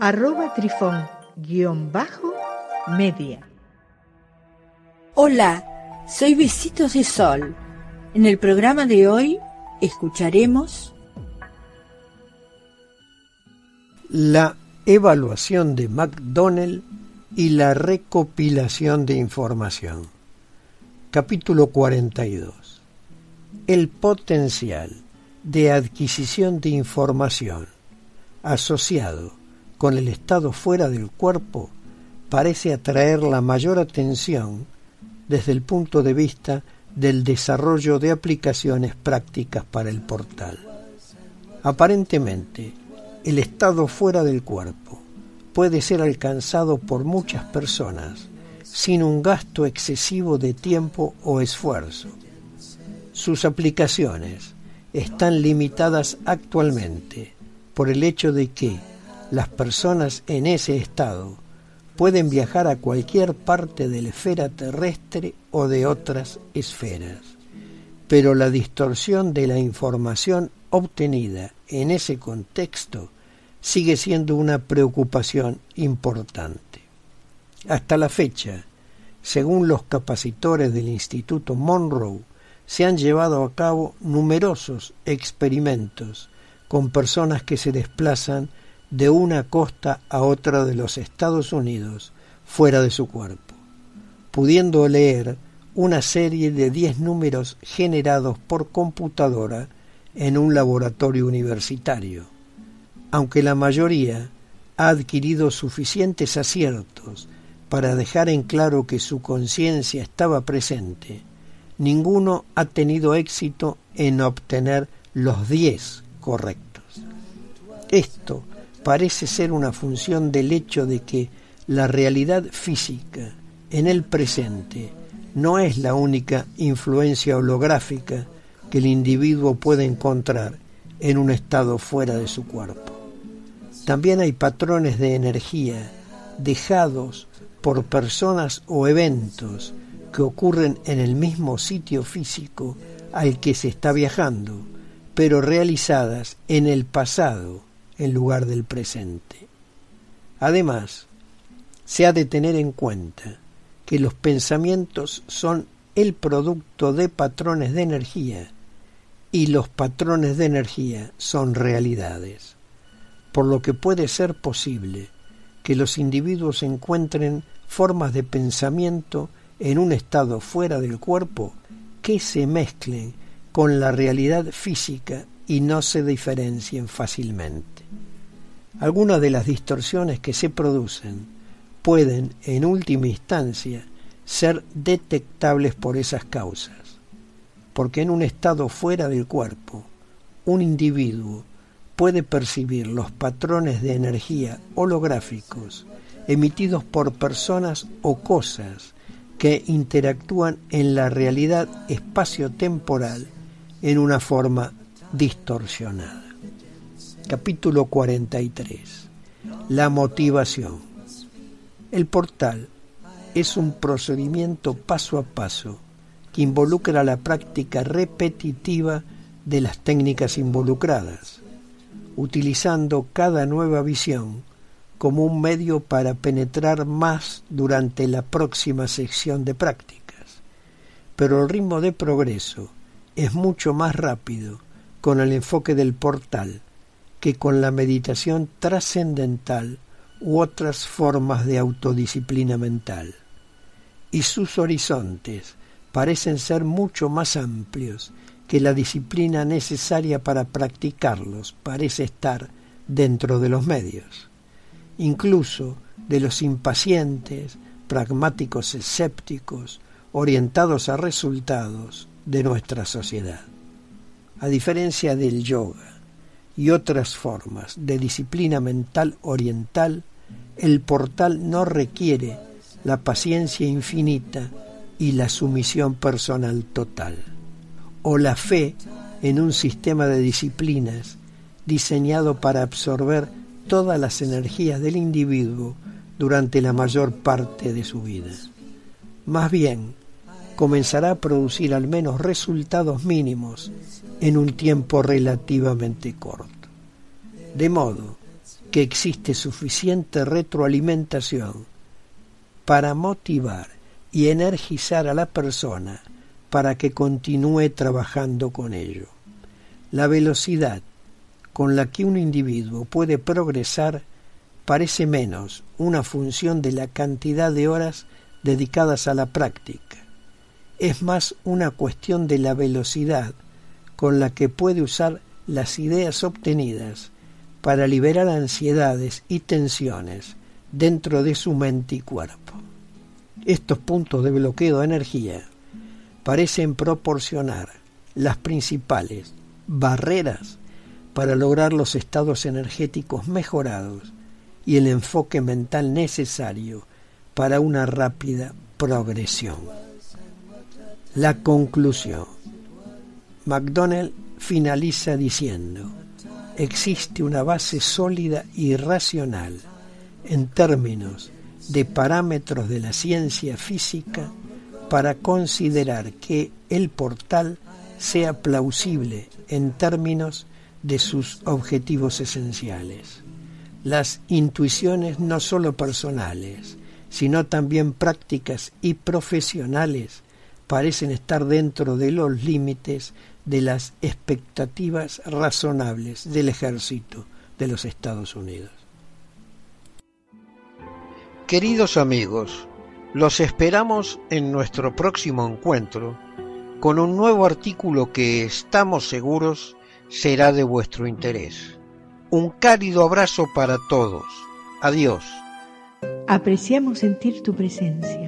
arroba trifón guion bajo media. Hola, soy Besitos de Sol. En el programa de hoy escucharemos la evaluación de McDonnell y la recopilación de información. Capítulo 42. El potencial de adquisición de información asociado con el estado fuera del cuerpo parece atraer la mayor atención desde el punto de vista del desarrollo de aplicaciones prácticas para el portal. Aparentemente, el estado fuera del cuerpo puede ser alcanzado por muchas personas sin un gasto excesivo de tiempo o esfuerzo. Sus aplicaciones están limitadas actualmente por el hecho de que las personas en ese estado pueden viajar a cualquier parte de la esfera terrestre o de otras esferas, pero la distorsión de la información obtenida en ese contexto sigue siendo una preocupación importante. Hasta la fecha, según los capacitores del Instituto Monroe, se han llevado a cabo numerosos experimentos con personas que se desplazan de una costa a otra de los Estados Unidos fuera de su cuerpo, pudiendo leer una serie de diez números generados por computadora en un laboratorio universitario, aunque la mayoría ha adquirido suficientes aciertos para dejar en claro que su conciencia estaba presente, ninguno ha tenido éxito en obtener los diez correctos. Esto parece ser una función del hecho de que la realidad física en el presente no es la única influencia holográfica que el individuo puede encontrar en un estado fuera de su cuerpo. También hay patrones de energía dejados por personas o eventos que ocurren en el mismo sitio físico al que se está viajando, pero realizadas en el pasado en lugar del presente. Además, se ha de tener en cuenta que los pensamientos son el producto de patrones de energía y los patrones de energía son realidades, por lo que puede ser posible que los individuos encuentren formas de pensamiento en un estado fuera del cuerpo que se mezclen con la realidad física y no se diferencien fácilmente. Algunas de las distorsiones que se producen pueden, en última instancia, ser detectables por esas causas, porque en un estado fuera del cuerpo, un individuo puede percibir los patrones de energía holográficos emitidos por personas o cosas que interactúan en la realidad espacio-temporal en una forma distorsionada. Capítulo 43. La motivación. El portal es un procedimiento paso a paso que involucra la práctica repetitiva de las técnicas involucradas, utilizando cada nueva visión como un medio para penetrar más durante la próxima sección de prácticas. Pero el ritmo de progreso es mucho más rápido con el enfoque del portal que con la meditación trascendental u otras formas de autodisciplina mental. Y sus horizontes parecen ser mucho más amplios que la disciplina necesaria para practicarlos parece estar dentro de los medios, incluso de los impacientes, pragmáticos escépticos, orientados a resultados de nuestra sociedad. A diferencia del yoga, y otras formas de disciplina mental oriental, el portal no requiere la paciencia infinita y la sumisión personal total, o la fe en un sistema de disciplinas diseñado para absorber todas las energías del individuo durante la mayor parte de su vida. Más bien, comenzará a producir al menos resultados mínimos en un tiempo relativamente corto. De modo que existe suficiente retroalimentación para motivar y energizar a la persona para que continúe trabajando con ello. La velocidad con la que un individuo puede progresar parece menos una función de la cantidad de horas dedicadas a la práctica. Es más una cuestión de la velocidad con la que puede usar las ideas obtenidas para liberar ansiedades y tensiones dentro de su mente y cuerpo. Estos puntos de bloqueo de energía parecen proporcionar las principales barreras para lograr los estados energéticos mejorados y el enfoque mental necesario para una rápida progresión. La conclusión. McDonnell finaliza diciendo, existe una base sólida y racional en términos de parámetros de la ciencia física para considerar que el portal sea plausible en términos de sus objetivos esenciales. Las intuiciones no solo personales, sino también prácticas y profesionales parecen estar dentro de los límites de las expectativas razonables del ejército de los Estados Unidos. Queridos amigos, los esperamos en nuestro próximo encuentro con un nuevo artículo que estamos seguros será de vuestro interés. Un cálido abrazo para todos. Adiós. Apreciamos sentir tu presencia.